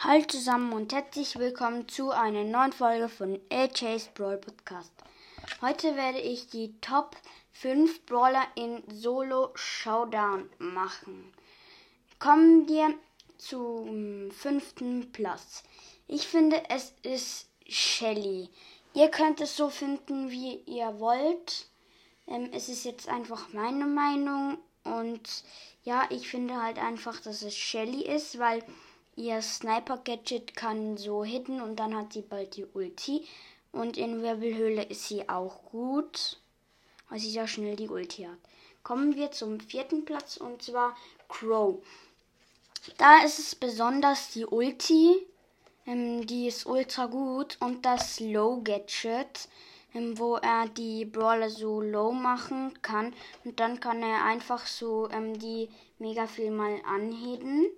Hallo zusammen und herzlich willkommen zu einer neuen Folge von AJ's Brawl Podcast. Heute werde ich die Top 5 Brawler in Solo Showdown machen. Kommen wir zum fünften Platz. Ich finde, es ist Shelly. Ihr könnt es so finden, wie ihr wollt. Ähm, es ist jetzt einfach meine Meinung und ja, ich finde halt einfach, dass es Shelly ist, weil Ihr Sniper-Gadget kann so hitten und dann hat sie bald die Ulti. Und in Wirbelhöhle ist sie auch gut, weil sie ja schnell die Ulti hat. Kommen wir zum vierten Platz und zwar Crow. Da ist es besonders die Ulti, ähm, die ist ultra gut und das Low Gadget, ähm, wo er die Brawler so low machen kann und dann kann er einfach so ähm, die mega viel mal anheben.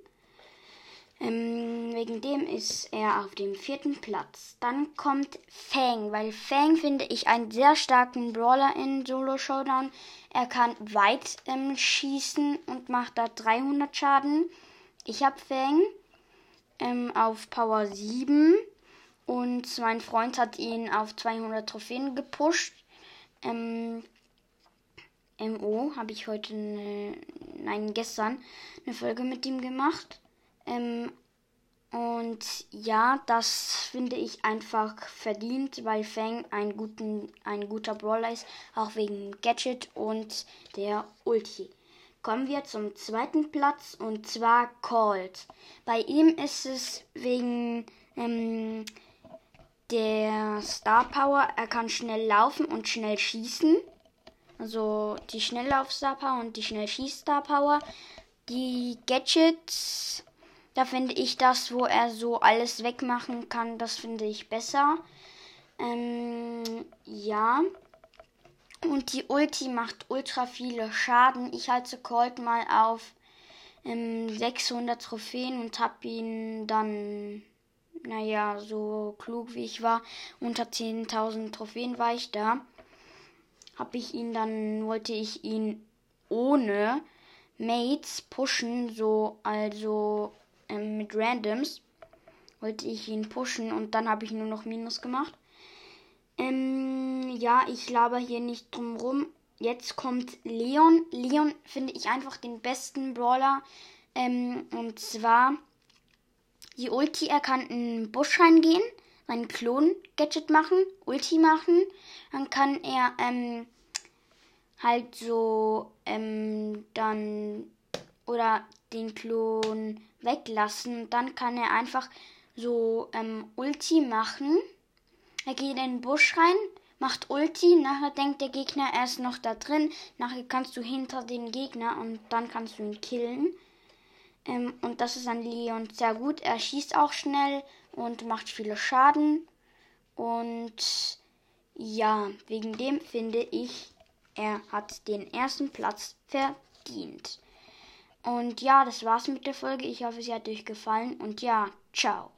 Ähm, wegen dem ist er auf dem vierten Platz. Dann kommt Fang, weil Fang finde ich einen sehr starken Brawler in Solo Showdown. Er kann weit ähm, schießen und macht da 300 Schaden. Ich habe Fang ähm, auf Power 7 und mein Freund hat ihn auf 200 Trophäen gepusht. Ähm, MO habe ich heute, ne, nein, gestern eine Folge mit ihm gemacht. Ähm, und ja, das finde ich einfach verdient, weil Fang ein, guten, ein guter Brawler ist, auch wegen Gadget und der Ulti. Kommen wir zum zweiten Platz und zwar Colt. Bei ihm ist es wegen ähm, der Star Power, er kann schnell laufen und schnell schießen. Also die Schnelllauf Star Power und die Schnell Schieß Star Power. Die Gadgets da finde ich das, wo er so alles wegmachen kann, das finde ich besser. Ähm, ja. Und die Ulti macht ultra viele Schaden. Ich halte Colt mal auf ähm, 600 Trophäen und habe ihn dann, naja, so klug wie ich war, unter 10.000 Trophäen war ich da. Habe ich ihn dann, wollte ich ihn ohne Mates pushen, so, also ähm, mit Randoms wollte ich ihn pushen und dann habe ich nur noch Minus gemacht. Ähm, ja, ich laber hier nicht drum rum. Jetzt kommt Leon. Leon finde ich einfach den besten Brawler. Ähm, und zwar die Ulti, er kann in den Busch reingehen, seinen Klon-Gadget machen, Ulti machen. Dann kann er ähm, halt so ähm, dann oder den Klon weglassen. Dann kann er einfach so ähm, Ulti machen. Er geht in den Busch rein, macht Ulti, nachher denkt der Gegner, er ist noch da drin. Nachher kannst du hinter den Gegner und dann kannst du ihn killen. Ähm, und das ist an Leon sehr gut. Er schießt auch schnell und macht viele Schaden. Und ja, wegen dem finde ich, er hat den ersten Platz verdient. Und ja, das war's mit der Folge. Ich hoffe, sie hat euch gefallen. Und ja, ciao.